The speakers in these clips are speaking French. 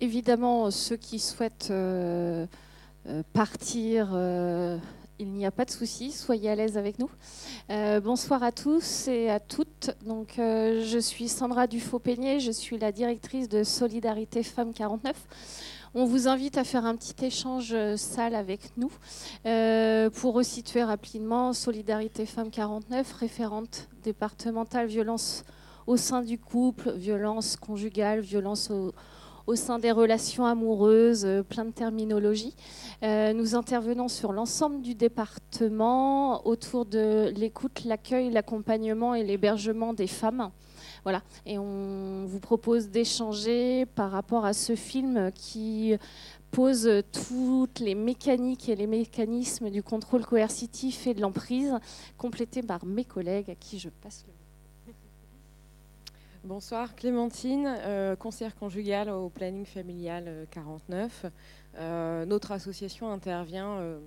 évidemment, ceux qui souhaitent euh, euh, partir, euh, il n'y a pas de souci, soyez à l'aise avec nous. bonsoir à tous et à toutes. Donc, je suis Sandra Dufaux-Peigné, je suis la directrice de Solidarité Femmes 49. On vous invite à faire un petit échange salle avec nous. pour resituer rapidement, Solidarité Femmes 49, référente départementale violence au sein du couple, violence conjugale, violence au, au sein des relations amoureuses, euh, plein de terminologie. Euh, nous intervenons sur l'ensemble du département autour de l'écoute, l'accueil, l'accompagnement et l'hébergement des femmes. Voilà. Et on vous propose d'échanger par rapport à ce film qui pose toutes les mécaniques et les mécanismes du contrôle coercitif et de l'emprise, complété par mes collègues à qui je passe le Bonsoir, Clémentine, euh, conseillère conjugale au planning familial 49. Euh, euh, notre association intervient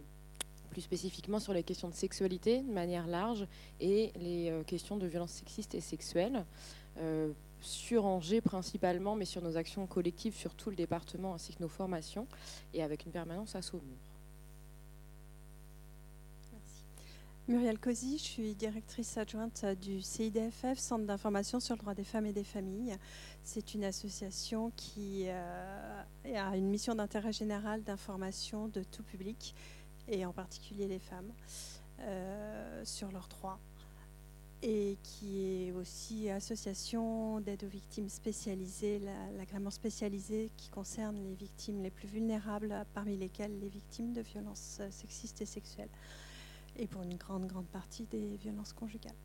plus spécifiquement sur les questions de sexualité de manière large et les questions de violence sexiste et sexuelle, sur Angers principalement, mais sur nos actions collectives sur tout le département ainsi que nos formations, et avec une permanence à Saumur. Muriel Cosi, je suis directrice adjointe du CIDFF, Centre d'information sur le droit des femmes et des familles. C'est une association qui euh, a une mission d'intérêt général d'information de tout public, et en particulier les femmes, euh, sur leurs droits. Et qui est aussi association d'aide aux victimes spécialisées, l'agrément spécialisé qui concerne les victimes les plus vulnérables, parmi lesquelles les victimes de violences sexistes et sexuelles et pour une grande, grande partie des violences conjugales.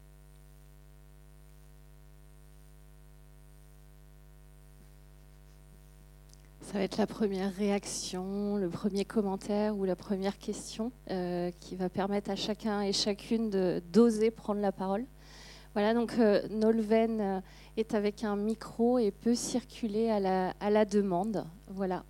Ça va être la première réaction, le premier commentaire ou la première question euh, qui va permettre à chacun et chacune d'oser prendre la parole. Voilà, donc euh, Nolven euh, est avec un micro et peut circuler à la, à la demande. Voilà,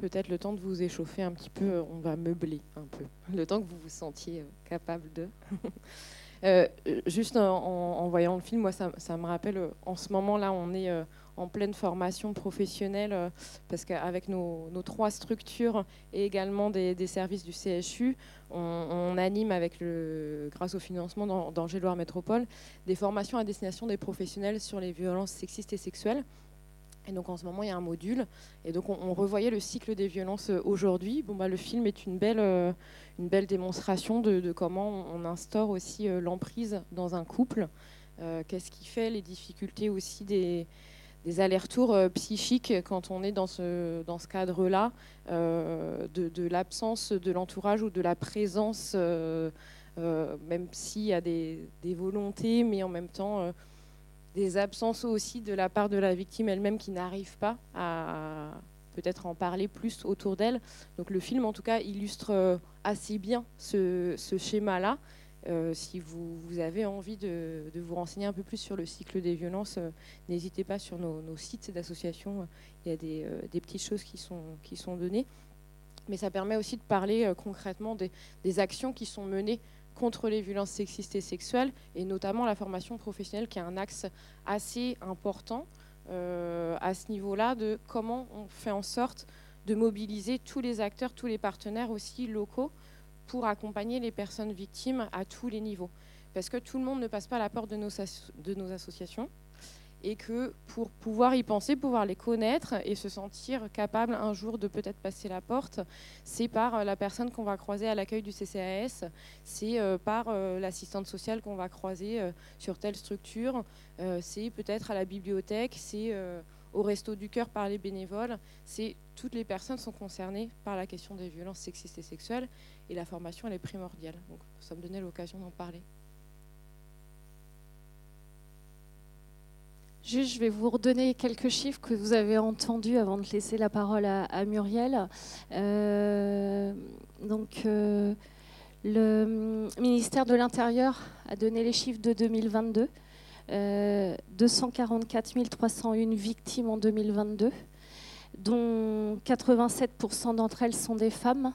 peut-être le temps de vous échauffer un petit peu, on va meubler un peu, le temps que vous vous sentiez euh, capable de. Euh, juste en, voyant le film, moi, ça, me rappelle, euh, en ce moment-là, on est en pleine formation professionnelle, parce qu'avec nos, trois structures et également des, services du CHU, on, anime, avec le, grâce au financement d'Angers Loire Métropole, des formations à destination des professionnels sur les violences sexistes et sexuelles. Et donc en ce moment, il y a un module. Et donc on, revoyait le cycle des violences euh, aujourd'hui. Bon, bah, le film est une belle, euh, une belle démonstration de, comment on instaure aussi euh, l'emprise dans un couple. Qu'est-ce qui fait les difficultés aussi des, allers-retours psychiques quand on est dans ce, dans ce cadre-là, de, l'absence de l'entourage ou de la présence, même s'il y a des, volontés, mais en même temps des absences aussi de la part de la victime elle-même qui n'arrive pas à peut-être en parler plus autour d'elle. Donc le film, en tout cas, illustre euh, assez bien ce, schéma-là. Euh, si vous, avez envie de, vous renseigner un peu plus sur le cycle des violences, euh, n'hésitez pas sur nos, sites d'association. Il y a des, petites choses qui sont, qui sont données. Mais ça permet aussi de parler concrètement des actions qui sont menées contre les violences sexistes et sexuelles, et notamment la formation professionnelle qui est un axe assez important euh, à ce niveau-là de comment on fait en sorte de mobiliser tous les acteurs, tous les partenaires aussi locaux pour accompagner les personnes victimes à tous les niveaux. Parce que tout le monde ne passe pas à la porte de nos, de nos associations et que pour pouvoir y penser, pouvoir les connaître et se sentir capable un jour de peut-être passer la porte, c'est par euh, la personne qu'on va croiser à l'accueil du CCAS, c'est euh, par euh, l'assistante sociale qu'on va croiser sur telle structure, c'est peut-être à la bibliothèque, c'est au resto du cœur par les bénévoles, c'est toutes les personnes sont concernées par la question des violences sexistes et sexuelles et la formation est primordiale. Donc ça me donnait l'occasion d'en parler. Je vais vous redonner quelques chiffres que vous avez entendus avant de laisser la parole à, Muriel. Euh, donc, euh, le ministère de l'Intérieur a donné les chiffres de 2022. 244 301 victimes en 2022, dont 87% d'entre elles sont des femmes,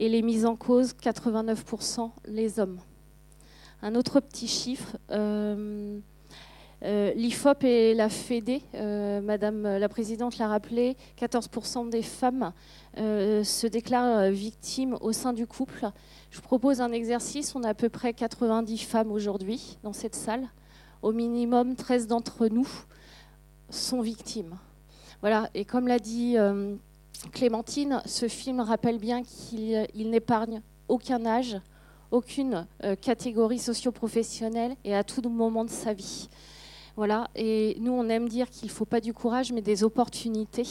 et les mises en cause, 89% les hommes. Un autre petit chiffre. L'IFOP et la FEDE, Madame la Présidente l'a rappelé, 14% des femmes se déclarent victimes au sein du couple. Je propose un exercice. On a à peu près 90 femmes aujourd'hui dans cette salle. Au minimum, 13 d'entre nous sont victimes. Voilà. Et comme l'a dit euh, Clémentine, ce film rappelle bien qu'il n'épargne aucun âge, aucune euh, catégorie socio-professionnelle et à tout moment de sa vie. Voilà. Et nous, on aime dire qu'il ne faut pas du courage, mais des opportunités.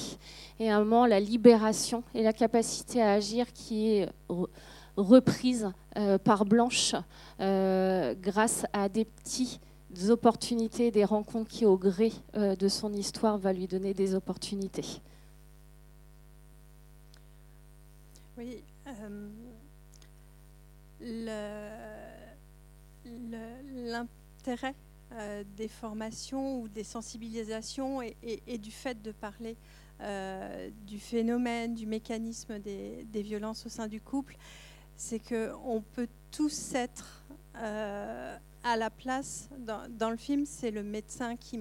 Et à un moment, la libération et la capacité à agir qui est reprise euh, par Blanche euh, grâce à des petites opportunités, des rencontres qui, au gré euh, de son histoire, va lui donner des opportunités. Oui. L'intérêt des formations ou des sensibilisations et, du fait de parler du phénomène, du mécanisme des, violences au sein du couple, c'est qu'on peut tous être euh, à la place, dans, le film, c'est le médecin qui,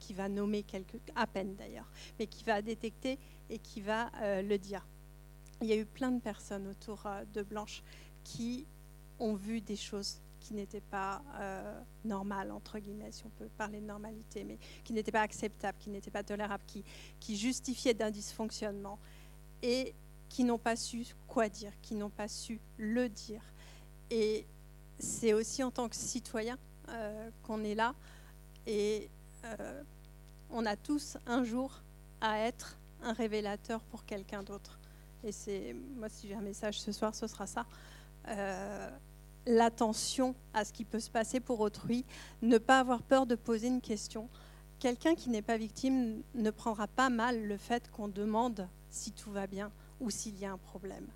qui, va nommer quelque, à peine d'ailleurs, mais qui va détecter et qui va euh, le dire. Il y a eu plein de personnes autour euh, de Blanche qui ont vu des choses qui n'étaient pas normales, entre guillemets, si on peut parler de normalité, mais qui n'étaient pas acceptables, qui n'étaient pas tolérables, qui, qui justifiaient d'un dysfonctionnement. Et qui n'ont pas su quoi dire, qui n'ont pas su le dire. Et c'est aussi en tant que citoyen euh, qu'on est là. Et euh, on a tous un jour à être un révélateur pour quelqu'un d'autre. Et c'est moi, si j'ai un message ce soir, ce sera ça. Euh, l'attention à ce qui peut se passer pour autrui, ne pas avoir peur de poser une question. Quelqu'un qui n'est pas victime ne prendra pas mal le fait qu'on demande si tout va bien ou s'il y a un problème.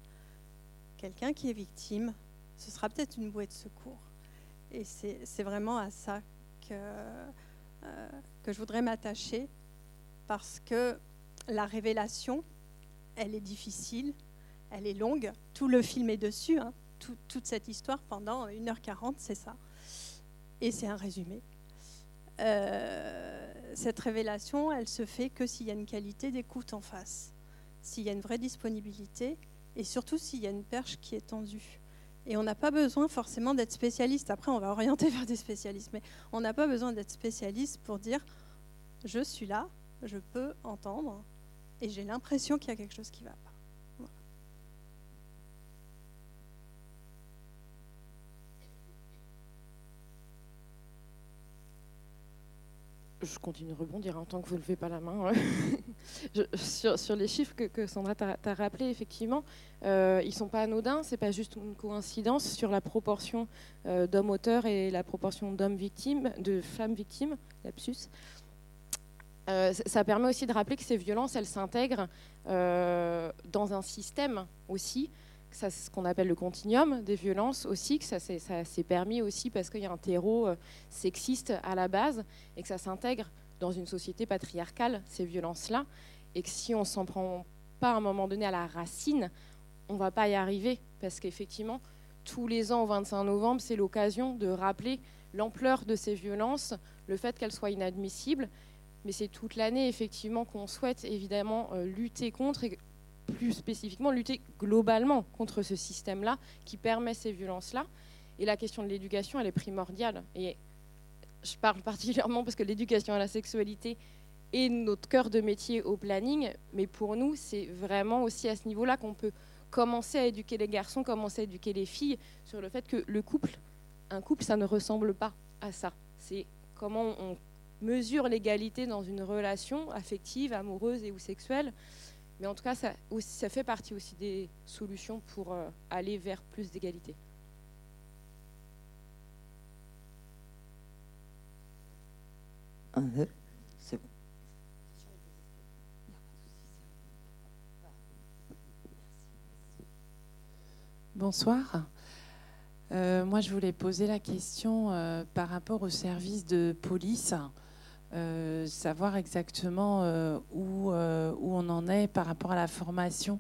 Quelqu'un qui est victime, ce sera peut-être une bouée de secours. Et c'est vraiment à ça que, euh, que je voudrais m'attacher, parce que la révélation, elle est difficile, elle est longue, tout le film est dessus, hein. Toute cette histoire pendant 1h40, c'est ça. Et c'est un résumé. Euh, cette révélation, elle se fait que s'il y a une qualité d'écoute en face s'il y a une vraie disponibilité et surtout s'il y a une perche qui est tendue. Et on n'a pas besoin forcément d'être spécialiste. Après, on va orienter vers des spécialistes, mais on n'a pas besoin d'être spécialiste pour dire je suis là, je peux entendre et j'ai l'impression qu'il y a quelque chose qui ne va pas. Je continue de rebondir en tant que vous ne levez pas la main. sur, les chiffres que, Sandra t'a rappelé, effectivement, euh, ils ne sont pas anodins. Ce n'est pas juste une coïncidence sur la proportion euh, d'hommes auteurs et la proportion d'hommes victimes, de femmes victimes, lapsus. Euh, ça permet aussi de rappeler que ces violences, elles s'intègrent dans un système aussi c'est ce qu'on appelle le continuum des violences aussi, que ça s'est permis aussi parce qu'il y a un terreau euh, sexiste à la base et que ça s'intègre dans une société patriarcale, ces violences-là, et que si on s'en prend pas à un moment donné à la racine, on va pas y arriver parce qu'effectivement, tous les ans au 25 novembre, c'est l'occasion de rappeler l'ampleur de ces violences, le fait qu'elles soient inadmissibles, mais c'est toute l'année effectivement qu'on souhaite évidemment euh, lutter contre plus spécifiquement lutter globalement contre ce système-là qui permet ces violences-là. Et la question de l'éducation, elle est primordiale. Et je parle particulièrement parce que l'éducation à la sexualité est notre cœur de métier au planning, mais pour nous, c'est vraiment aussi à ce niveau-là qu'on peut commencer à éduquer les garçons, commencer à éduquer les filles sur le fait que le couple, un couple, ça ne ressemble pas à ça. C'est comment on mesure l'égalité dans une relation affective, amoureuse et ou sexuelle. Mais en tout cas, ça, ça fait partie aussi des solutions pour euh, aller vers plus d'égalité. c'est bon. Bonsoir. Euh, moi, je voulais poser la question euh, par rapport au service de police. Euh, savoir exactement euh, où, euh, où, on en est par rapport à la formation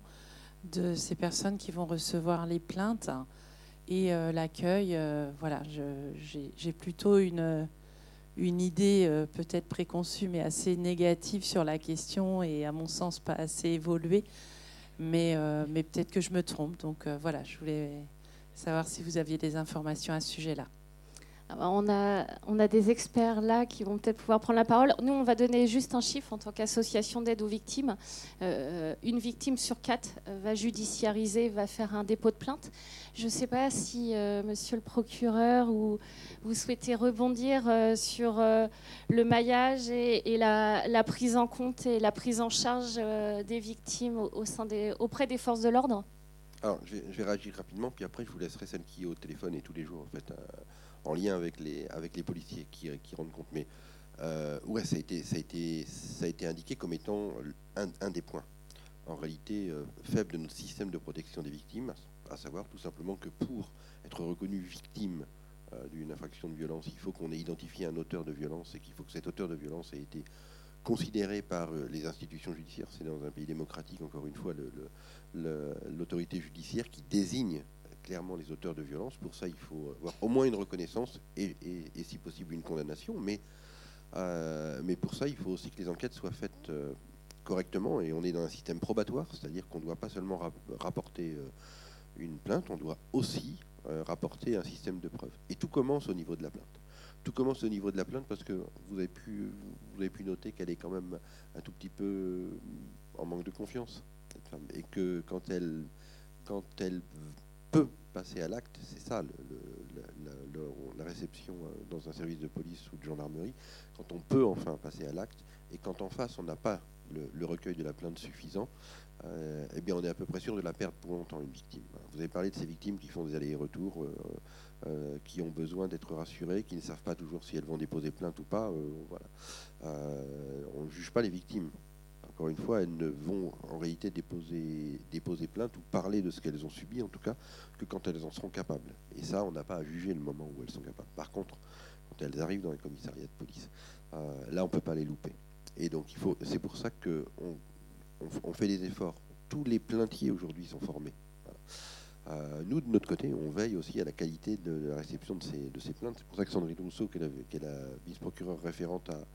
de ces personnes qui vont recevoir les plaintes Et l'accueil, voilà, j'ai plutôt une, une idée peut-être préconçue, mais assez négative sur la question et à mon sens pas assez évoluée. Mais, mais peut-être que je me trompe. Donc voilà, je voulais savoir si vous aviez des informations à ce sujet-là. On a, on a des experts là qui vont peut-être pouvoir prendre la parole. Nous, on va donner juste un chiffre en tant qu'association d'aide aux victimes. Euh, une victime sur quatre va judiciariser, va faire un dépôt de plainte. Je ne sais pas si, euh, monsieur le procureur, ou, vous souhaitez rebondir euh, sur le maillage et, la, prise en compte et la prise en charge des victimes auprès des forces de l'ordre? Alors, je vais, réagir rapidement, puis après, je vous laisserai celle qui est au téléphone et tous les jours, en fait en lien avec les, avec les policiers qui, rendent compte. Mais euh, ouais, ça a, été, indiqué comme étant un, des points, en réalité, euh, faible de notre système de protection des victimes, à savoir tout simplement que pour être reconnu victime euh, d'une infraction de violence, il faut qu'on ait identifié un auteur de violence et qu'il faut que cet auteur de violence ait été considéré par les institutions judiciaires. C'est dans un pays démocratique, encore une fois, l'autorité judiciaire qui désigne clairement les auteurs de violence. Pour ça, il faut avoir au moins une reconnaissance et, si possible une condamnation. Mais, euh, mais pour ça, il faut aussi que les enquêtes soient faites euh, correctement. Et on est dans un système probatoire, c'est-à-dire qu'on ne doit pas seulement rapporter euh, une plainte, on doit aussi rapporter un système de preuves. Et tout commence au niveau de la plainte. Tout commence au niveau de la plainte parce que vous avez pu, vous avez pu noter qu'elle est quand même un tout petit peu en manque de confiance, cette femme. Et que quand elle, quand elle peut passer à l'acte, c'est ça la réception euh, dans un service de police ou de gendarmerie, quand on peut enfin passer à l'acte, et quand en face on n'a pas le, recueil de la plainte suffisant, euh, eh bien on est à peu près sûr de la perdre pour longtemps une victime. Vous avez parlé de ces victimes qui font des allers-retours, euh, qui ont besoin d'être rassurées, qui ne savent pas toujours si elles vont déposer plainte ou pas. on ne juge pas les victimes encore une fois, elles ne vont en réalité déposer, plainte ou parler de ce qu'elles ont subi, en tout cas, que quand elles en seront capables. Et ça, on n'a pas à juger le moment où elles sont capables. Par contre, quand elles arrivent dans les commissariats de police, euh, là, on ne peut pas les louper. Et donc, c'est pour ça qu'on on, fait des efforts. Tous les plaintiers aujourd'hui sont formés. Euh, nous, de notre côté, on veille aussi à la qualité de la réception de ces, de ces plaintes. C'est pour ça que Sandrine Rousseau, qui est la, vice-procureure référente à,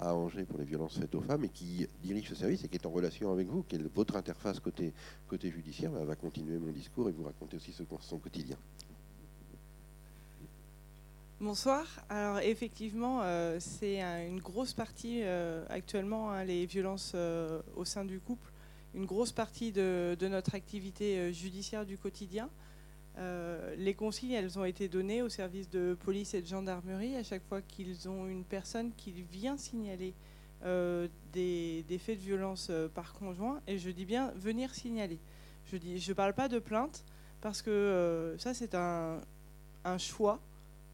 à Angers pour les violences faites aux femmes et qui dirige ce service et qui est en relation avec vous, qui est votre interface côté, côté judiciaire, elle va continuer mon discours et vous raconter aussi ce, son quotidien. Bonsoir. Alors effectivement, euh, c'est une grosse partie euh, actuellement, hein, les violences euh, au sein du couple, une grosse partie de notre activité judiciaire du quotidien. Euh, les consignes, elles ont été données aux services de police et de gendarmerie à chaque fois qu'ils ont une personne qui vient signaler euh, des, faits de violence euh, par conjoint. Et je dis bien venir signaler. Je ne je parle pas de plainte parce que ça, c'est un, choix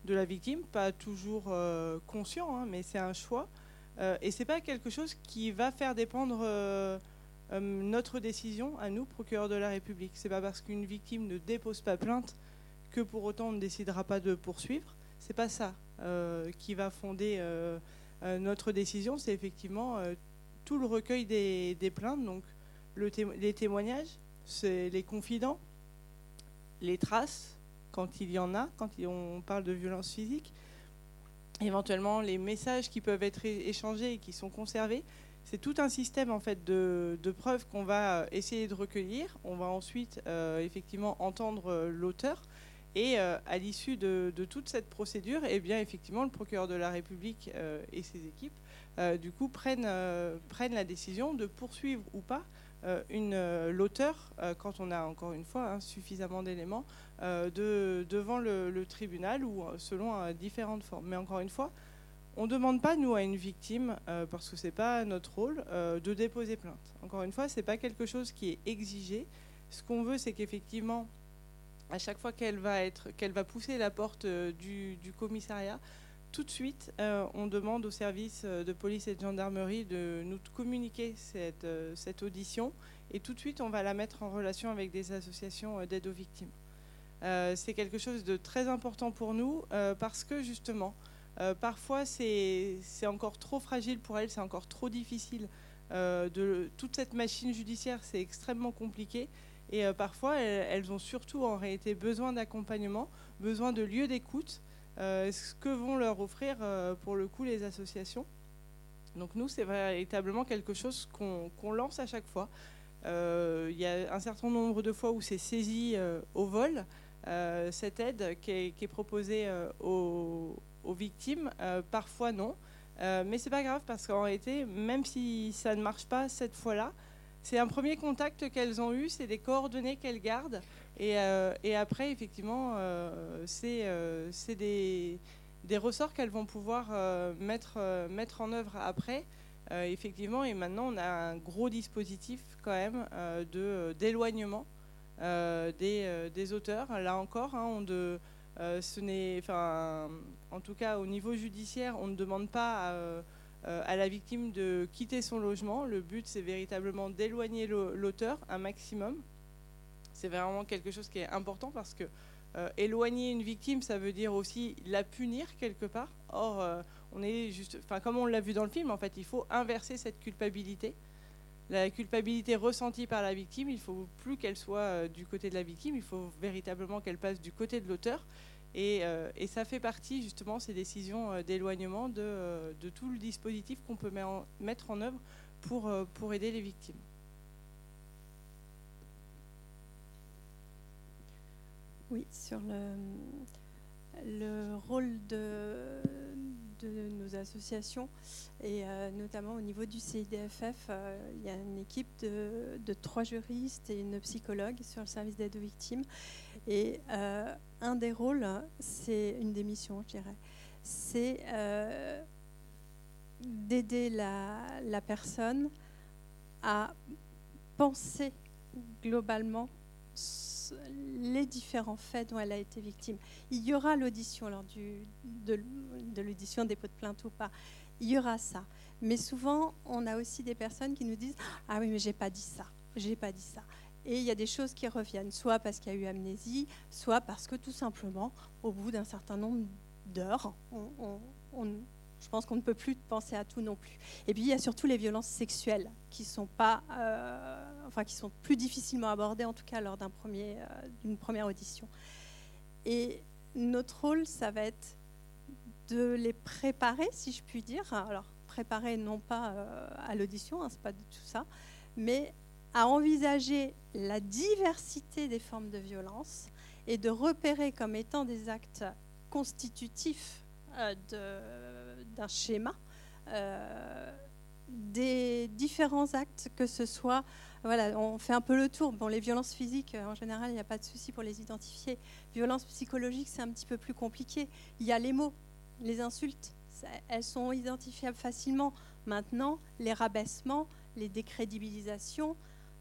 de la victime, pas toujours conscient, hein, mais c'est un choix. et c'est pas quelque chose qui va faire dépendre euh, notre décision à nous, procureur de la République. C'est pas parce qu'une victime ne dépose pas plainte que pour autant on ne décidera pas de poursuivre. C'est pas ça euh, qui va fonder euh, notre décision. C'est effectivement tout le recueil des, plaintes, donc les témoignages, les confidents, les traces quand il y en a, quand on parle de violence physique, éventuellement les messages qui peuvent être échangés et qui sont conservés, c'est tout un système en fait de, preuves qu'on va euh, essayer de recueillir. On va ensuite euh, effectivement entendre euh, l'auteur. Et à l'issue de, toute cette procédure, eh bien, effectivement, le procureur de la République et ses équipes, du coup, prennent, la décision de poursuivre ou pas l'auteur, quand on a encore une fois hein, suffisamment d'éléments, de, devant le, tribunal ou selon différentes formes. Mais encore une fois, on ne demande pas, nous, à une victime, euh, parce que ce n'est pas notre rôle, euh, de déposer plainte. Encore une fois, ce n'est pas quelque chose qui est exigé. Ce qu'on veut, c'est qu'effectivement, à chaque fois qu'elle va, être, va pousser la porte euh, du, commissariat, tout de suite, on demande au service de police et de gendarmerie de nous communiquer cette, audition. Et tout de suite, on va la mettre en relation avec des associations d'aide aux victimes. c'est quelque chose de très important pour nous parce que justement, euh, parfois, c'est encore trop fragile pour elle, c'est encore trop difficile. Euh, de, toute cette machine judiciaire, c'est extrêmement compliqué. Et parfois, elles, ont surtout en réalité besoin d'accompagnement, besoin de lieux d'écoute, ce que vont leur offrir pour le coup les associations. Donc nous, c'est véritablement quelque chose qu'on lance à chaque fois. Il y a un certain nombre de fois où c'est saisi au vol, cette aide qui est, proposée aux, aux, victimes, parfois non. Euh, mais c'est pas grave parce qu'en réalité, même si ça ne marche pas cette fois-là, c'est un premier contact qu'elles ont eu, c'est des coordonnées qu'elles gardent. Et, euh, après, effectivement, euh, c'est des, ressorts qu'elles vont pouvoir mettre, mettre en œuvre après. effectivement, et maintenant, on a un gros dispositif quand même d'éloignement des, des, auteurs. Là encore, hein, on de euh, ce n'est, enfin, en tout cas au niveau judiciaire, on ne demande pas euh, à, la victime de quitter son logement. Le but, c'est véritablement d'éloigner l'auteur un maximum. C'est vraiment quelque chose qui est important parce que euh, éloigner une victime, ça veut dire aussi la punir quelque part. Or, on est juste, enfin, comme on l'a vu dans le film, en fait, il faut inverser cette culpabilité. La culpabilité ressentie par la victime, il ne faut plus qu'elle soit du côté de la victime, il faut véritablement qu'elle passe du côté de l'auteur. Euh, et, ça fait partie justement ces décisions euh, d'éloignement euh, de, tout le dispositif qu'on peut mettre en œuvre pour, aider les victimes. Oui, sur le rôle de, de nos associations et notamment au niveau du CIDFF, il y a une équipe de, trois juristes et une psychologue sur le service d'aide aux victimes. Et euh, un des rôles, c'est une des missions, je dirais, c'est euh, d'aider la, la, personne à penser globalement les différents faits dont elle a été victime. Il y aura l'audition lors de, de l'audition pots de plainte ou pas. Il y aura ça. Mais souvent, on a aussi des personnes qui nous disent Ah oui, mais j'ai pas dit ça. J'ai pas dit ça. Et il y a des choses qui reviennent, soit parce qu'il y a eu amnésie, soit parce que tout simplement, au bout d'un certain nombre d'heures, je pense qu'on ne peut plus penser à tout non plus. Et puis il y a surtout les violences sexuelles qui sont pas, euh, enfin qui sont plus difficilement abordées, en tout cas lors premier, euh, d'une première audition. Et notre rôle, ça va être de les préparer, si je puis dire. Alors préparer non pas euh, à l'audition, hein, c'est pas du tout ça, mais à envisager la diversité des formes de violence et de repérer comme étant des actes constitutifs euh, d'un schéma euh, des différents actes, que ce soit, voilà, on fait un peu le tour. Bon, les violences physiques, en général, il n'y a pas de souci pour les identifier. Violences psychologiques, c'est un petit peu plus compliqué. Il y a les mots, les insultes, elles sont identifiables facilement. Maintenant, les rabaissements, les décrédibilisations,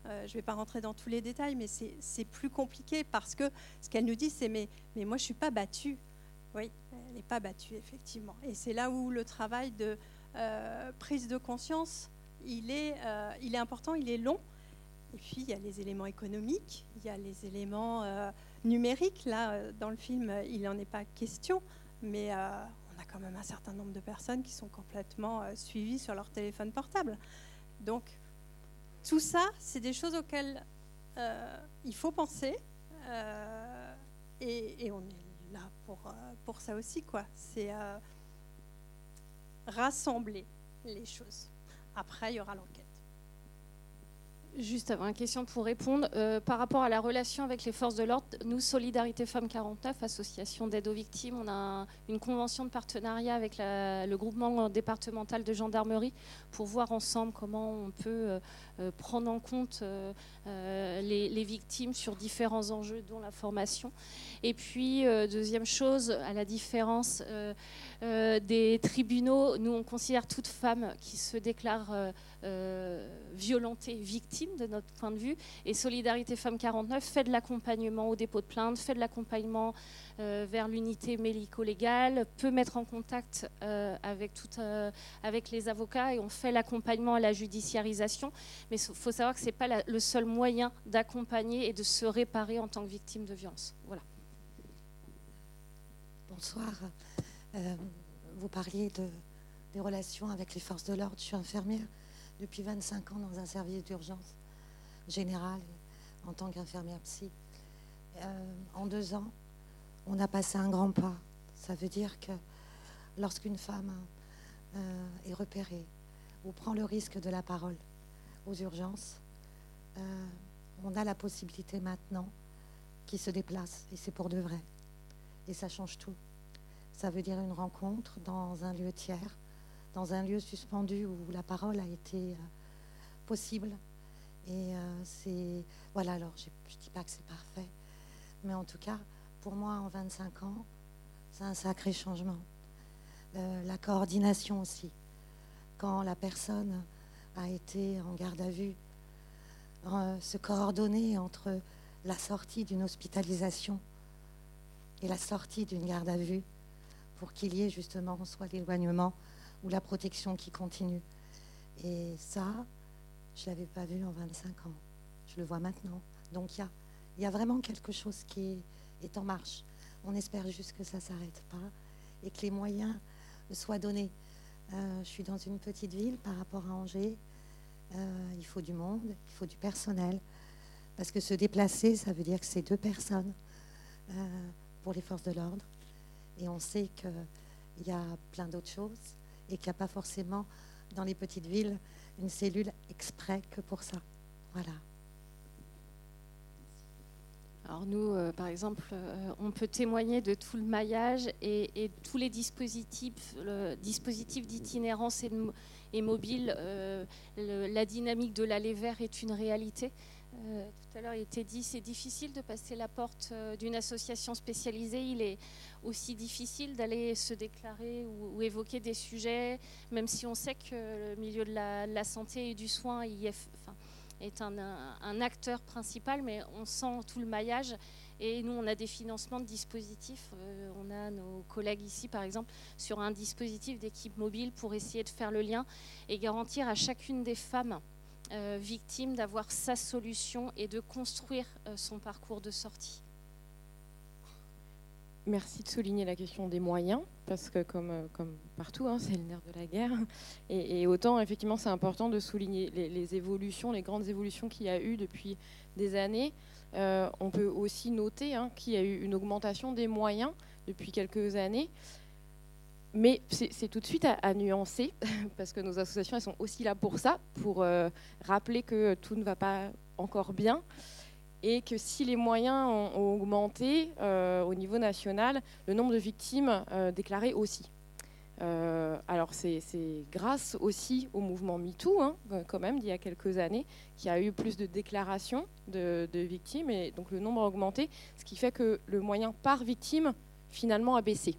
euh, je ne vais pas rentrer dans tous les détails, mais c'est plus compliqué parce que ce qu'elle nous dit, c'est mais, mais moi, je ne suis pas battue. Oui, elle n'est pas battue, effectivement. Et c'est là où le travail de euh, prise de conscience, il est, euh, il est important, il est long. Et puis, il y a les éléments économiques, il y a les éléments numériques. Là, dans le film, il n'en est pas question, mais on a quand même un certain nombre de personnes qui sont complètement suivies sur leur téléphone portable. Donc, tout ça, c'est des choses auxquelles euh, il faut penser. Euh, et, on est pour, euh, pour ça aussi, quoi. C'est rassembler les choses. Après, il y aura l'enquête. Juste avant une question pour répondre. Euh, par rapport à la relation avec les forces de l'ordre, nous, Solidarité Femmes 49, association d'aide aux victimes, on a une convention de partenariat avec le groupement départemental de gendarmerie pour voir ensemble comment on peut euh, euh, prendre en compte les, victimes sur différents enjeux, dont la formation. Et puis, deuxième chose, à la différence des tribunaux, nous, on considère toute femme qui se déclare violentée victime de notre point de vue. Et Solidarité Femmes 49 fait de l'accompagnement au dépôt de plainte, fait de l'accompagnement euh, vers l'unité médico-légale, peut mettre en contact euh, euh, avec les avocats et on fait l'accompagnement à la judiciarisation. Mais il faut savoir que ce n'est pas le seul moyen d'accompagner et de se réparer en tant que victime de violence. Voilà. Bonsoir. vous parliez de, des relations avec les forces de l'ordre. Je suis infirmière depuis 25 ans dans un service d'urgence générale en tant qu'infirmière psy. en deux ans, on a passé un grand pas. Ça veut dire que lorsqu'une femme est repérée ou prend le risque de la parole aux urgences, on a la possibilité maintenant qui se déplace, et c'est pour de vrai. Et ça change tout. Ça veut dire une rencontre dans un lieu tiers, dans un lieu suspendu où la parole a été euh, possible. Et euh, c'est. Voilà, alors je ne dis pas que c'est parfait, mais en tout cas, pour moi, en 25 ans, c'est un sacré changement. Euh, la coordination aussi. Quand la personne a été en garde à vue, se coordonner entre la sortie d'une hospitalisation et la sortie d'une garde à vue pour qu'il y ait justement soit l'éloignement ou la protection qui continue. Et ça, je ne l'avais pas vu en 25 ans. Je le vois maintenant. Donc il y a, vraiment quelque chose qui est, en marche. On espère juste que ça ne s'arrête pas et que les moyens soient donnés. Euh, je suis dans une petite ville par rapport à Angers. Euh, il faut du monde, il faut du personnel. Parce que se déplacer, ça veut dire que c'est deux personnes euh, pour les forces de l'ordre. Et on sait qu'il y a plein d'autres choses et qu'il n'y a pas forcément dans les petites villes une cellule exprès que pour ça. Voilà. Alors nous, euh, par exemple, euh, on peut témoigner de tout le maillage et, tous les dispositifs, le dispositif d'itinérance et, mobile. la dynamique de l'aller vert est une réalité. Euh, tout à l'heure, il était dit, c'est difficile de passer la porte euh, d'une association spécialisée. Il est aussi difficile d'aller se déclarer ou, évoquer des sujets, même si on sait que le milieu de la, santé et du soin est, un, acteur principal, mais on sent tout le maillage. Et nous, on a des financements de dispositifs. Euh, on a nos collègues ici, par exemple, sur un dispositif d'équipe mobile pour essayer de faire le lien et garantir à chacune des femmes euh, victime d'avoir sa solution et de construire euh, son parcours de sortie. Merci de souligner la question des moyens, parce que comme, euh, partout, hein, c'est le nerf de la guerre. Et, autant, effectivement, c'est important de souligner les, évolutions, les grandes évolutions qu'il y a eu depuis des années. on peut aussi noter hein, qu'il y a eu une augmentation des moyens depuis quelques années. Mais c'est tout de suite à, nuancer, parce que nos associations elles sont aussi là pour ça, pour euh, rappeler que tout ne va pas encore bien, et que si les moyens ont, augmenté euh, au niveau national, le nombre de victimes euh, déclarées aussi. alors c'est grâce aussi au mouvement MeToo, hein, quand même, d'il y a quelques années, qu'il y a eu plus de déclarations de victimes, et donc le nombre a augmenté, ce qui fait que le moyen par victime, finalement, a baissé.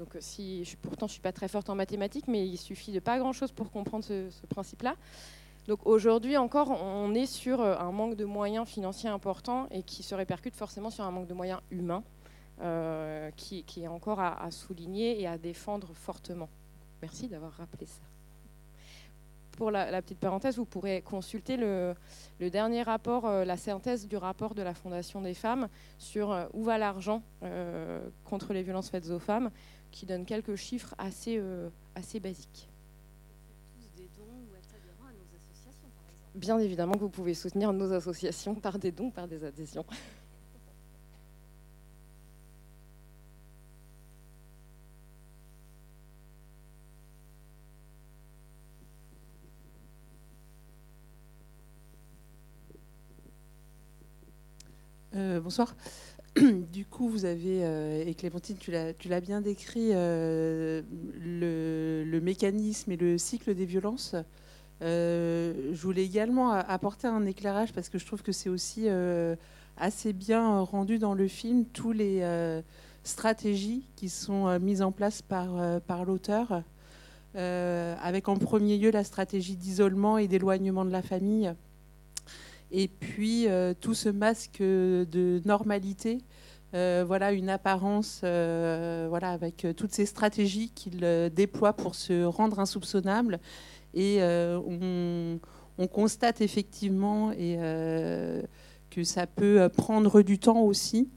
Donc, euh, si, je, pourtant, je ne suis pas très forte en mathématiques, mais il suffit de pas grand-chose pour comprendre ce, principe-là. Donc aujourd'hui encore, on est sur euh, un manque de moyens financiers important et qui se répercute forcément sur un manque de moyens humains euh, qui, est encore à, souligner et à défendre fortement. Merci d'avoir rappelé ça. Pour la, petite parenthèse, vous pourrez consulter le, dernier rapport, la synthèse du rapport de la Fondation des femmes sur où va l'argent contre les violences faites aux femmes qui donne quelques chiffres assez, euh, assez basiques. Bien évidemment que vous pouvez soutenir nos associations par des dons, par des adhésions. Euh, bonsoir. du coup, vous avez, euh, et Clémentine, tu l'as bien décrit, euh, le, mécanisme et le cycle des violences. Euh, je voulais également apporter un éclairage parce que je trouve que c'est aussi assez bien rendu dans le film, tous les stratégies qui sont mises en place par, par l'auteur, avec en premier lieu la stratégie d'isolement et d'éloignement de la famille et puis euh, tout ce masque de normalité, euh, voilà une apparence, euh, voilà avec toutes ces stratégies qu'il déploie pour se rendre insoupçonnable. Et on, constate effectivement que ça peut prendre du temps aussi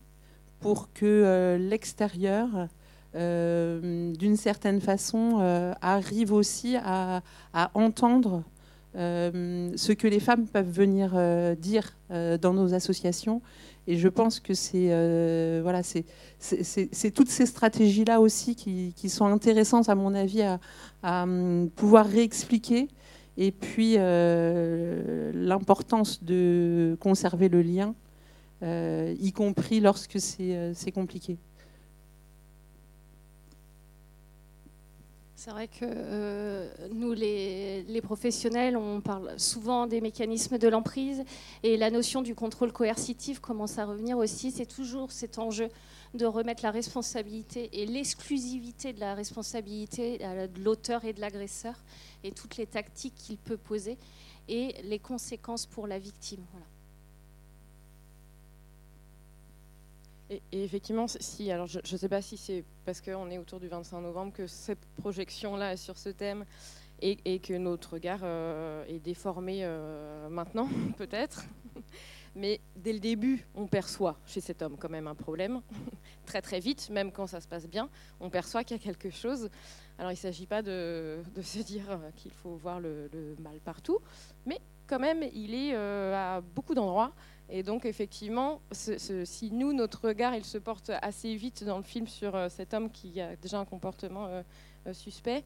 pour que l'extérieur, d'une certaine façon, arrive aussi à entendre ce que les femmes peuvent venir dire dans nos associations. Et je pense que c'est voilà, toutes ces stratégies-là aussi qui, sont intéressantes, à mon avis, à, à hum, pouvoir réexpliquer. Et puis l'importance de conserver le lien, y compris lorsque c'est compliqué. C'est vrai que euh, nous, les, professionnels, on parle souvent des mécanismes de l'emprise et la notion du contrôle coercitif commence à revenir aussi. C'est toujours cet enjeu de remettre la responsabilité et l'exclusivité de la responsabilité de l'auteur et de l'agresseur et toutes les tactiques qu'il peut poser et les conséquences pour la victime. Et, effectivement, si, alors je ne sais pas si c'est parce qu'on est autour du 25 novembre que cette projection-là est sur ce thème et, que notre regard euh, est déformé euh, maintenant, peut-être. Mais dès le début, on perçoit chez cet homme quand même un problème. très très vite, même quand ça se passe bien, on perçoit qu'il y a quelque chose. Alors il ne s'agit pas de, se dire qu'il faut voir le, mal partout, mais quand même, il est euh, à beaucoup d'endroits et donc, effectivement, si nous, notre regard, il se porte assez vite dans le film sur euh, cet homme qui a déjà un comportement euh, euh, suspect,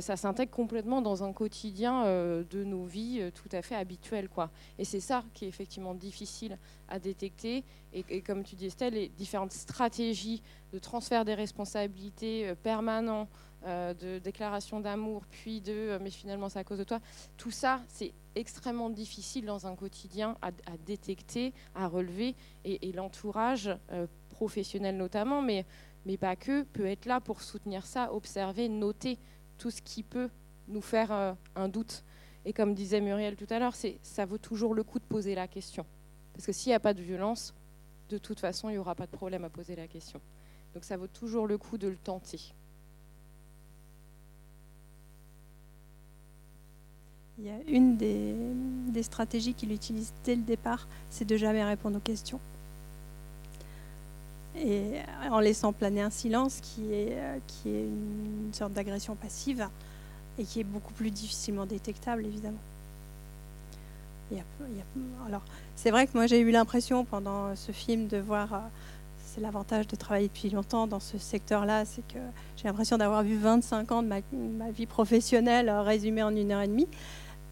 ça s'intègre complètement dans un quotidien de nos vies tout à fait habituelles. Quoi. Et c'est ça qui est effectivement difficile à détecter. Et, comme tu dis, Estelle, les différentes stratégies de transfert des responsabilités permanents, de déclaration d'amour, puis de mais finalement c'est à cause de toi, tout ça, c'est extrêmement difficile dans un quotidien à, détecter, à relever, et, l'entourage euh, professionnel notamment, mais, mais pas que, peut être là pour soutenir ça, observer, noter tout ce qui peut nous faire euh, un doute. Et comme disait Muriel tout à l'heure, ça vaut toujours le coup de poser la question. Parce que s'il n'y a pas de violence, de toute façon, il n'y aura pas de problème à poser la question. Donc ça vaut toujours le coup de le tenter. Il y a une des, stratégies qu'il utilise dès le départ, c'est de jamais répondre aux questions. Et en laissant planer un silence qui est, qui est une sorte d'agression passive et qui est beaucoup plus difficilement détectable, évidemment. alors, c'est vrai que moi j'ai eu l'impression pendant ce film de voir, c'est l'avantage de travailler depuis longtemps dans ce secteur-là, c'est que j'ai l'impression d'avoir vu 25 ans de ma, ma vie professionnelle résumée en une heure et demie.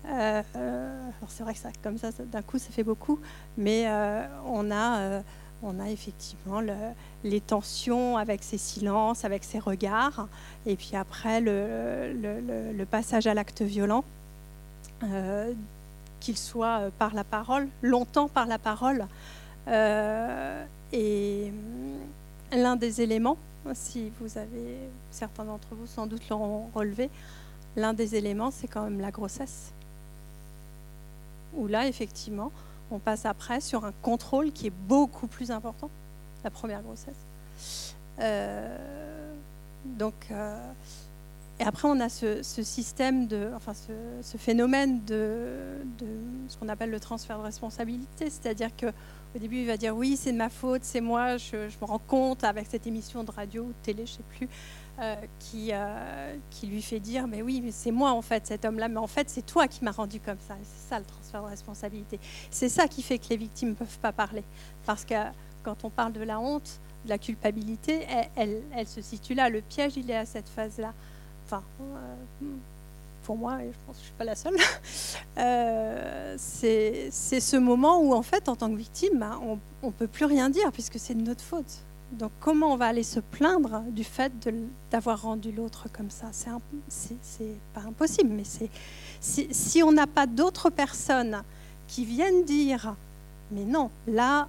Euh, euh, c'est vrai que ça, comme ça, d'un coup, ça fait beaucoup, mais euh, on a on a effectivement les tensions avec ses silences, avec ses regards, et puis après le, passage à l'acte violent, qu'il soit par la parole, longtemps par la parole. et l'un des éléments, si vous avez, certains d'entre vous sans doute l'auront relevé, l'un des éléments, c'est quand même la grossesse où là, effectivement, on passe après sur un contrôle qui est beaucoup plus important, la première grossesse. Euh, donc, euh, et après, on a ce, système de, enfin, ce, phénomène de, ce qu'on appelle le transfert de responsabilité, c'est-à-dire que au début, il va dire oui, c'est de ma faute, c'est moi, je, me rends compte avec cette émission de radio ou de télé, je sais plus, euh, qui, euh, qui lui fait dire mais oui, mais c'est moi en fait cet homme-là, mais en fait c'est toi qui m'as rendu comme ça. C'est ça le transfert de responsabilité. C'est ça qui fait que les victimes ne peuvent pas parler, parce que quand on parle de la honte, de la culpabilité, elle, elle, se situe là. Le piège, il est à cette phase-là. Enfin, euh, pour moi, et je pense que je ne suis pas la seule, c'est ce moment où, en fait, en tant que victime, bah, on ne peut plus rien dire puisque c'est de notre faute. Donc comment on va aller se plaindre du fait d'avoir rendu l'autre comme ça? C'est pas impossible, mais si, on n'a pas d'autres personnes qui viennent dire, mais non, là,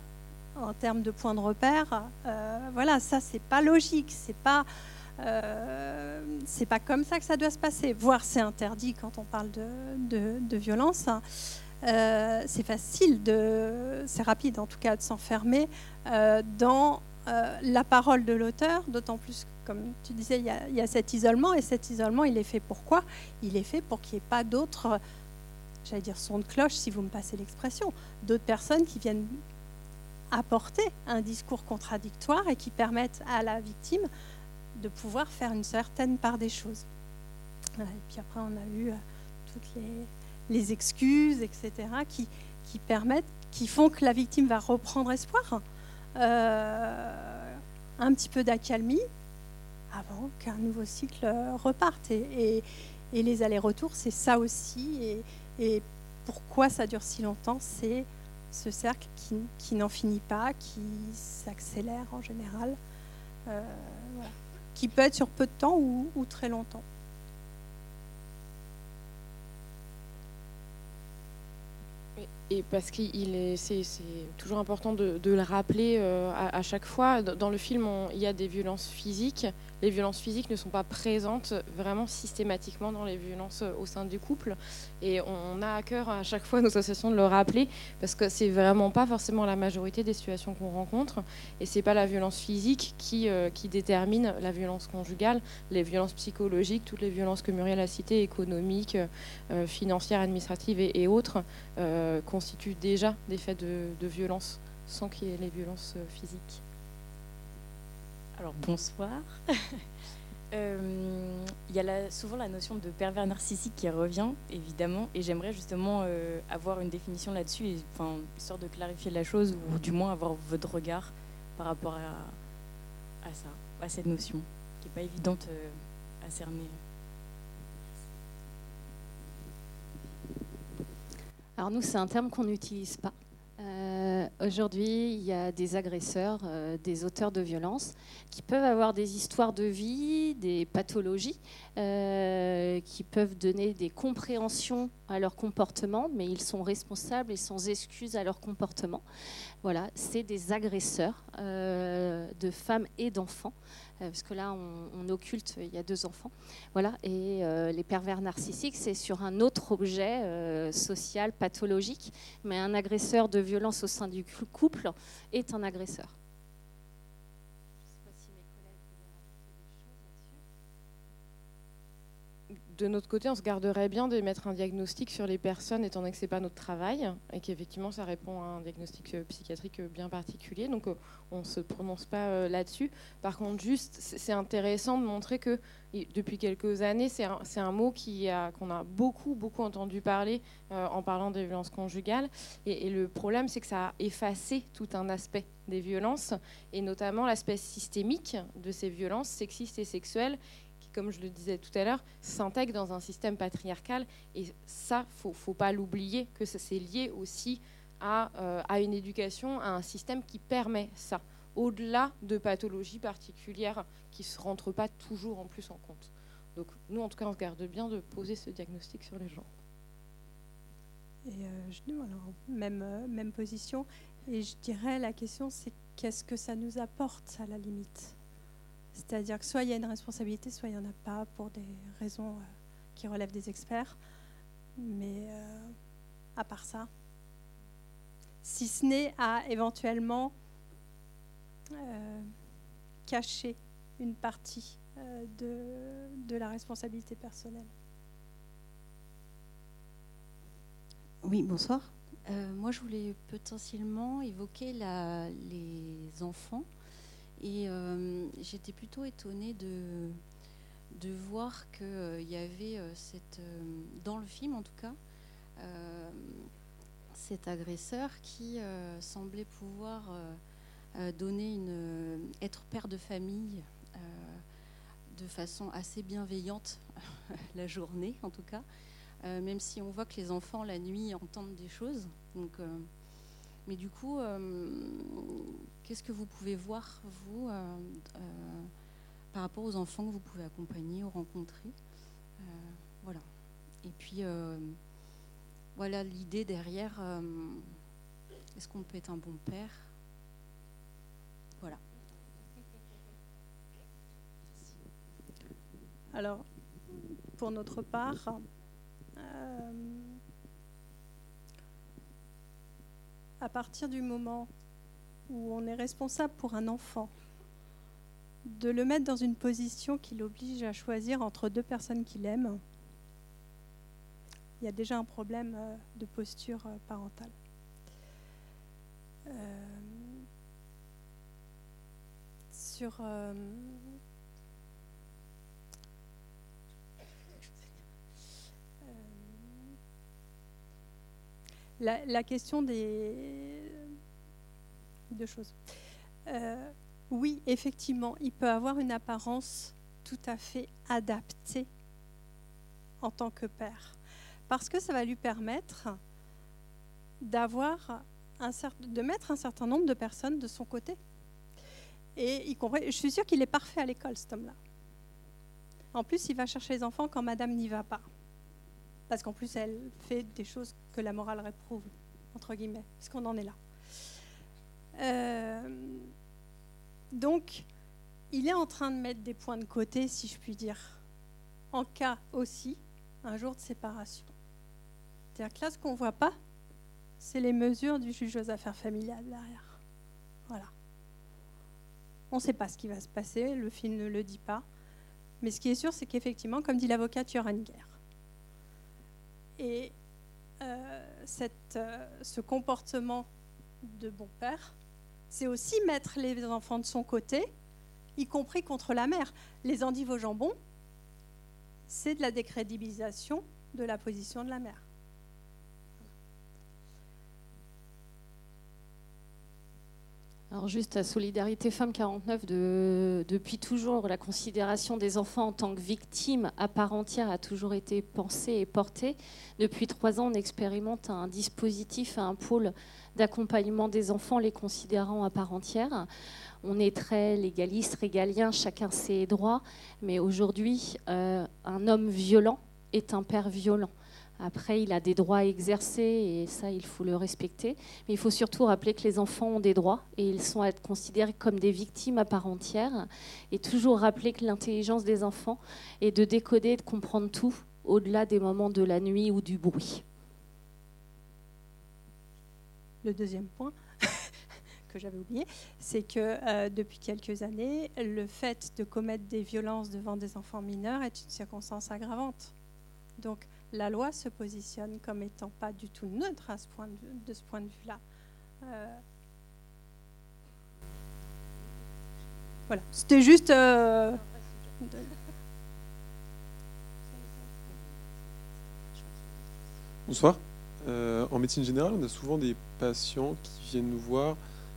en termes de point de repère, euh, voilà, ça c'est pas logique, c'est pas euh, c'est pas comme ça que ça doit se passer. Voire c'est interdit quand on parle de, violence. Euh, c'est facile de, c'est rapide en tout cas de s'enfermer dans euh, la parole de l'auteur, d'autant plus, comme tu disais, il y, a, cet isolement, et cet isolement, il est fait pourquoi? Il est fait pour qu'il n'y ait pas d'autres, j'allais dire son de cloche, si vous me passez l'expression, d'autres personnes qui viennent apporter un discours contradictoire et qui permettent à la victime de pouvoir faire une certaine part des choses. et puis après, on a eu euh, toutes les excuses, etc., qui, permettent, qui font que la victime va reprendre espoir. Euh, un petit peu d'accalmie avant qu'un nouveau cycle reparte. Et, les allers-retours, c'est ça aussi. Et, pourquoi ça dure si longtemps C'est ce cercle qui, n'en finit pas, qui s'accélère en général, euh, qui peut être sur peu de temps ou très longtemps. Et parce qu'il est, c'est, toujours important de, le rappeler euh, à, chaque fois. Dans le film, il y a des violences physiques. Les violences physiques ne sont pas présentes vraiment systématiquement dans les violences au sein du couple. Et on a à cœur à chaque fois nos associations de le rappeler parce que c'est vraiment pas forcément la majorité des situations qu'on rencontre. Et c'est pas la violence physique qui, euh, détermine la violence conjugale, les violences psychologiques, toutes les violences que Muriel a citées, économiques, euh, financières, administratives et, autres constituent déjà des faits de, violence sans qu'il y ait les violences euh, physiques. Alors bonsoir. Euh, il y a souvent la notion de pervers narcissique qui revient, évidemment, et j'aimerais justement euh, avoir une définition là-dessus, et, enfin, histoire de clarifier la chose, ou du moins avoir votre regard par rapport à, à ça, à cette notion, qui n'est pas évidente à cerner. Alors nous, c'est un terme qu'on n'utilise pas. Euh, aujourd'hui, il y a des agresseurs, euh, des auteurs de violences qui peuvent avoir des histoires de vie, des pathologies, euh, qui peuvent donner des compréhensions à leur comportement, mais ils sont responsables et sans excuse à leur comportement. Voilà, c'est des agresseurs de femmes et d'enfants parce que là, on, occulte, il y a deux enfants. Voilà, et euh, les pervers narcissiques, c'est sur un autre objet euh, social, pathologique, mais un agresseur de violence au sein du couple est un agresseur. De notre côté, on se garderait bien de mettre un diagnostic sur les personnes, étant donné que ce n'est pas notre travail, et qu'effectivement, ça répond à un diagnostic euh, psychiatrique euh, bien particulier. Donc, euh, on ne se prononce pas là-dessus. Par contre, juste, c'est intéressant de montrer que depuis quelques années, c'est un, mot qu'on a, beaucoup, beaucoup entendu parler en parlant des violences conjugales. Et le problème, c'est que ça a effacé tout un aspect des violences, et notamment l'aspect systémique de ces violences sexistes et sexuelles comme je le disais tout à l'heure, s'intègre dans un système patriarcal. Et ça, ne faut pas l'oublier, que ça c'est lié aussi à, euh, une éducation, à un système qui permet ça, au-delà de pathologies particulières qui ne rentrent pas toujours en plus en compte. Donc nous, en tout cas, on se garde bien de poser ce diagnostic sur les gens. Et euh, je, même, euh, même position. Et je dirais, la question, c'est qu'est-ce que ça nous apporte à la limite? C'est-à-dire que soit il y a une responsabilité, soit il n'y en a pas pour des raisons euh, qui relèvent des experts. Mais euh, à part ça, si ce n'est à éventuellement euh, cacher une partie de, la responsabilité personnelle. Oui, bonsoir. moi, je voulais potentiellement évoquer les enfants et euh, j'étais plutôt étonnée de, de voir qu'il euh, y avait euh, cette, dans le film en tout cas, cet agresseur qui semblait pouvoir donner une, être père de famille de façon assez bienveillante la journée en tout cas, même si on voit que les enfants la nuit entendent des choses. Donc, mais du coup, Qu'est-ce que vous pouvez voir, vous, euh, euh, par rapport aux enfants que vous pouvez accompagner ou rencontrer euh, Voilà. Et puis, voilà l'idée derrière. Est-ce qu'on peut être un bon père? Voilà. Alors, pour notre part, à partir du moment où on est responsable pour un enfant, de le mettre dans une position qui l'oblige à choisir entre deux personnes qu'il aime, il y a déjà un problème euh, de posture euh, parentale. Euh, sur la, question des deux choses. Euh, oui, effectivement, il peut avoir une apparence tout à fait adaptée en tant que père, parce que ça va lui permettre d'avoir de mettre un certain nombre de personnes de son côté. Et je suis sûre qu'il est parfait à l'école, cet homme-là. En plus, il va chercher les enfants quand madame n'y va pas. Parce qu'en plus, elle fait des choses que la morale réprouve, entre guillemets, parce qu'on en est là. Euh, donc, il est en train de mettre des points de côté, si je puis dire, en cas aussi, un jour de séparation. C'est-à-dire que là, ce qu'on ne voit pas, c'est les mesures du juge aux affaires familiales derrière. Voilà. On ne sait pas ce qui va se passer, le film ne le dit pas. Mais ce qui est sûr, c'est qu'effectivement, comme dit l'avocat, il y aura une guerre. Et cette, euh, ce comportement de bon père, c'est aussi mettre les enfants de son côté, y compris contre la mère. Les endives au jambon, c'est de la décrédibilisation de la position de la mère. Alors juste à Solidarité Femmes 49, de, depuis toujours, la considération des enfants en tant que victimes à part entière a toujours été pensée et portée. Depuis trois ans, on expérimente un dispositif, un pôle d'accompagnement des enfants les considérant à part entière. On est très légaliste, régalien, chacun ses droits, mais aujourd'hui, euh, un homme violent est un père violent. Après, il a des droits à exercer et ça, il faut le respecter. Mais il faut surtout rappeler que les enfants ont des droits et ils sont à être considérés comme des victimes à part entière. Et toujours rappeler que l'intelligence des enfants est de décoder et de comprendre tout au-delà des moments de la nuit ou du bruit. Le deuxième point que j'avais oublié, c'est que euh, depuis quelques années, le fait de commettre des violences devant des enfants mineurs est une circonstance aggravante. Donc, la loi se positionne comme étant pas du tout neutre à ce point de, ce point de vue-là. Euh, voilà, c'était juste. Euh, Bonsoir. Euh, en médecine générale, on a souvent des patients qui viennent nous voir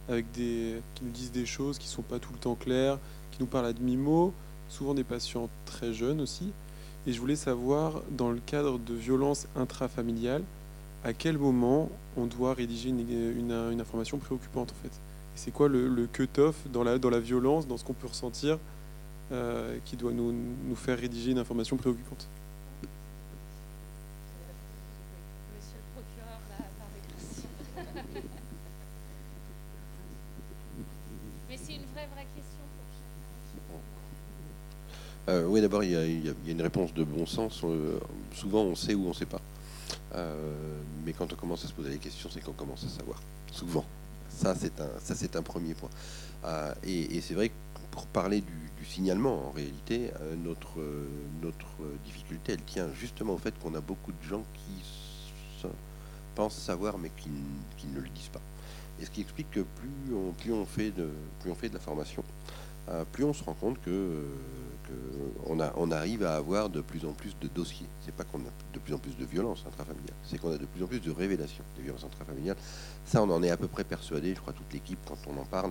avec des, qui nous disent des choses qui ne sont pas tout le temps claires, qui nous parlent à demi-mot, souvent des patients très jeunes aussi. Et je voulais savoir, dans le cadre de violences intrafamiliales, à quel moment on doit rédiger une, information préoccupante en fait? C'est quoi le, cut-off dans la, violence, dans ce qu'on peut ressentir, euh, qui doit nous faire rédiger une information préoccupante Monsieur le procureur, la, Mais c'est une vraie, vraie question. Euh, oui, d'abord, il, y, a une réponse de bon sens. Euh, souvent, on sait ou on ne sait pas. Euh, mais quand on commence à se poser les questions, c'est qu'on commence à savoir. Souvent. Ça, c'est un, un premier point. et, c'est vrai que pour parler du, signalement, en réalité, notre, notre difficulté, elle tient justement au fait qu'on a beaucoup de gens qui pensent savoir, mais qui, ne le disent pas. Et ce qui explique que plus on, fait, de, plus on fait de la formation, plus on se rend compte que on, a, on, arrive à avoir de plus en plus de dossiers. C'est pas qu'on a de plus en plus de violences intrafamiliales, c'est qu'on a de plus en plus de révélations des violences intrafamiliales. Ça, on en est à peu près persuadé, je crois toute l'équipe, quand on en parle,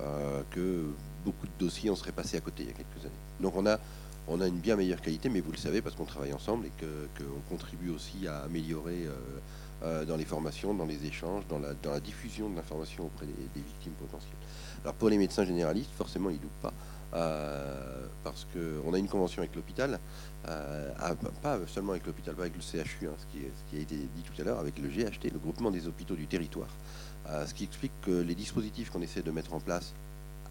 euh, que beaucoup de dossiers en seraient passés à côté il y a quelques années. Donc on a, on une bien meilleure qualité, mais vous le savez parce qu'on travaille ensemble et qu'on contribue aussi à améliorer euh, euh, dans les formations, dans les échanges, dans la, diffusion de l'information auprès des, des, victimes potentielles. Alors pour les médecins généralistes, forcément, ils ne doutent pas. Euh, parce qu'on a une convention avec l'hôpital, euh, pas seulement avec l'hôpital, pas avec le CHU, hein, ce, qui a été dit tout à l'heure, avec le GHT, le groupement des hôpitaux du territoire. Euh, ce qui explique que les dispositifs qu'on essaie de mettre en place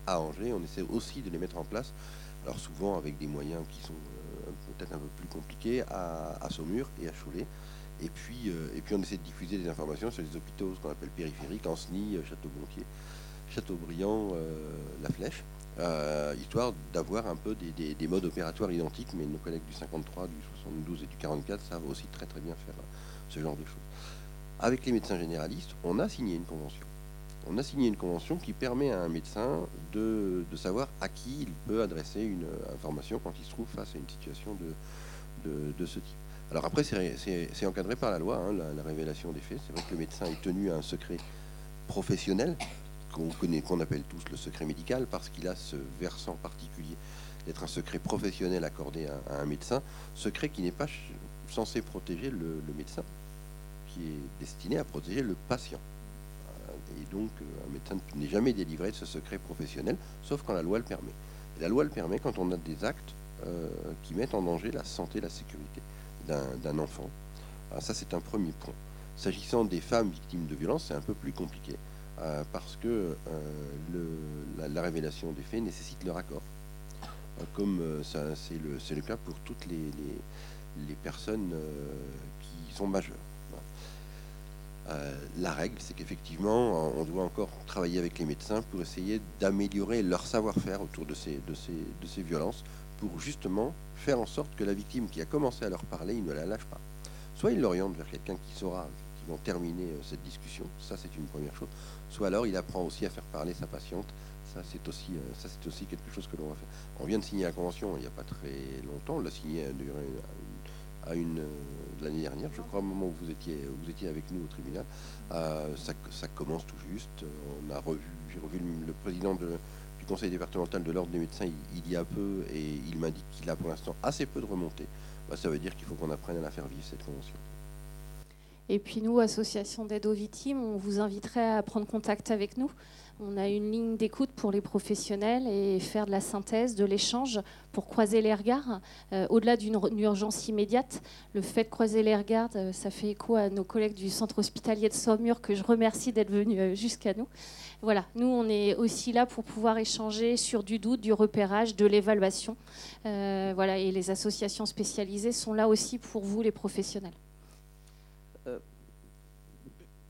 à Angers, on essaie aussi de les mettre en place, alors souvent avec des moyens qui sont peut-être un peu plus compliqués, à, Saumur et à Cholet. Et puis, et puis on essaie de diffuser des informations sur les hôpitaux, ce qu'on appelle périphériques, Ancenis, Château-Gontier, Châteaubriand, La Flèche. Euh, histoire d'avoir un peu des, modes opératoires identiques, mais nos collègues du 53, du 72 et du 44 savent aussi très très bien faire ce genre de choses. Avec les médecins généralistes, on a signé une convention. On a signé une convention qui permet à un médecin de, savoir à qui il peut adresser une information quand il se trouve face à une situation de, de, ce type. Alors après, c'est encadré par la loi, hein, la, révélation des faits. C'est vrai que le médecin est tenu à un secret professionnel, qu'on connaît, qu'on appelle tous le secret médical, parce qu'il a ce versant particulier d'être un secret professionnel accordé à, un médecin, secret qui n'est pas censé protéger le, médecin, qui est destiné à protéger le patient. Et donc, euh, un médecin n'est jamais délivré de ce secret professionnel, sauf quand la loi le permet. la loi le permet quand on a des actes euh, qui mettent en danger la santé la sécurité d'un enfant. ça, c'est un premier point. S'agissant des femmes victimes de violences, c'est un peu plus compliqué, euh, parce que la, révélation des faits nécessite leur accord. comme c'est le, cas pour toutes les, personnes qui sont majeures. Euh, la règle, c'est qu'effectivement, on doit encore travailler avec les médecins pour essayer d'améliorer leur savoir-faire autour de ces, violences, pour justement faire en sorte que la victime qui a commencé à leur parler, il ne la lâche pas. Soit il l'oriente vers quelqu'un qui saura vont terminer euh, cette discussion, ça c'est une première chose, soit alors il apprend aussi à faire parler sa patiente, ça c'est aussi, euh, ça, c'est aussi quelque chose que l'on va faire. On vient de signer la convention il n'y a pas très longtemps, on l'a signé à à une euh, l'année dernière, je crois, au moment où vous étiez, vous étiez avec nous au tribunal. Euh, ça, commence tout juste. On a revu, j'ai revu le, président du conseil départemental de l'ordre des médecins il, y a peu et il dit qu'il a pour l'instant assez peu de remontées. Bah, ça veut dire qu'il faut qu'on apprenne à la faire vivre cette convention. Et puis nous, association d'aide aux victimes, on vous inviterait à prendre contact avec nous. On a une ligne d'écoute pour les professionnels et faire de la synthèse, de l'échange pour croiser les regards. Euh, au-delà d'une urgence immédiate, le fait de croiser les regards, euh, ça fait écho à nos collègues du centre hospitalier de Saumur que je remercie d'être venus euh, jusqu'à nous. Voilà, nous on est aussi là pour pouvoir échanger sur du doute, du repérage, de l'évaluation. voilà, et les associations spécialisées sont là aussi pour vous, les professionnels.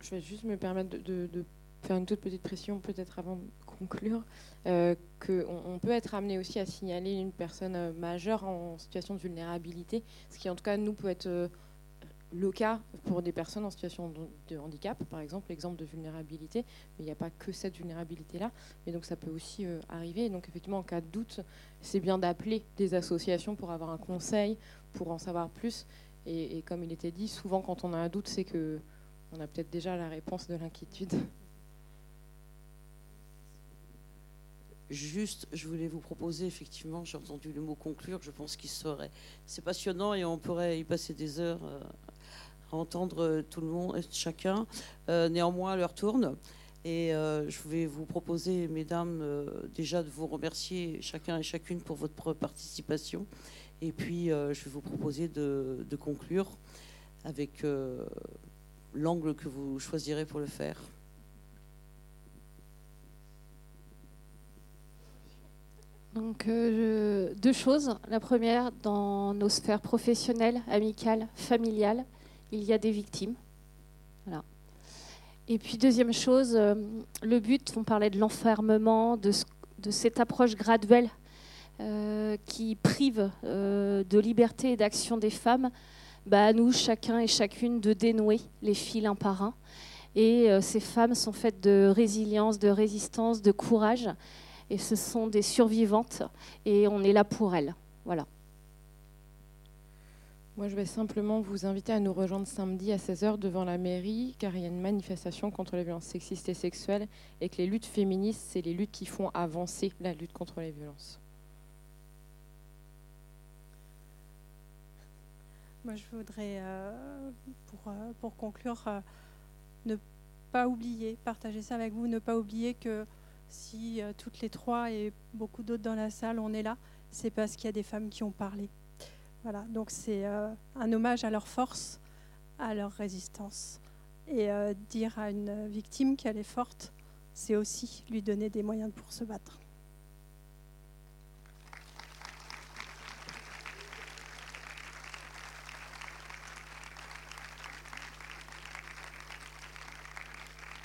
Je vais juste me permettre de faire une toute petite pression peut-être avant de conclure, euh, qu'on on peut être amené aussi à signaler une personne euh, majeure en situation de vulnérabilité, ce qui en tout cas nous peut être euh, le cas pour des personnes en situation de, handicap, par exemple, l'exemple de vulnérabilité, mais il n'y a pas que cette vulnérabilité-là, mais donc ça peut aussi arriver. donc effectivement, en cas de doute, c'est bien d'appeler des associations pour avoir un conseil, pour en savoir plus. Et, et, comme il était dit, souvent quand on a un doute, c'est que on a peut-être déjà la réponse de l'inquiétude. Juste, je voulais vous proposer, effectivement, j'ai entendu le mot conclure, je pense qu'il serait. C'est passionnant et on pourrait y passer des heures euh, à entendre tout le monde, chacun. Euh, néanmoins, l'heure tourne. Et euh, je vais vous proposer, mesdames, déjà de vous remercier chacun et chacune pour votre participation. Et puis, je vais vous proposer de, de conclure avec l'angle que vous choisirez pour le faire. Donc, euh, deux choses. La première, dans nos sphères professionnelles, amicales, familiales, il y a des victimes. Et puis, deuxième chose, euh, le but, on parlait de l'enfermement, de, cette approche graduelle euh, qui prive de liberté et d'action des femmes. Bah, nous, chacun et chacune, de dénouer les fils un par un. Et ces femmes sont faites de résilience, de résistance, de courage et ce sont des survivantes et on est là pour elles. Voilà. Moi, je vais simplement vous inviter à nous rejoindre samedi à 16h devant la mairie, car il y a une manifestation contre les violences sexistes et sexuelles, et que les luttes féministes, c'est les luttes qui font avancer la lutte contre les violences. Moi, je voudrais, euh, pour, euh, pour, conclure, euh, ne pas oublier, partager ça avec vous, ne pas oublier que si toutes les trois et beaucoup d'autres dans la salle, on est là, c'est parce qu'il y a des femmes qui ont parlé. Voilà, donc c'est un hommage à leur force, à leur résistance. Et dire à une victime qu'elle est forte, c'est aussi lui donner des moyens pour se battre.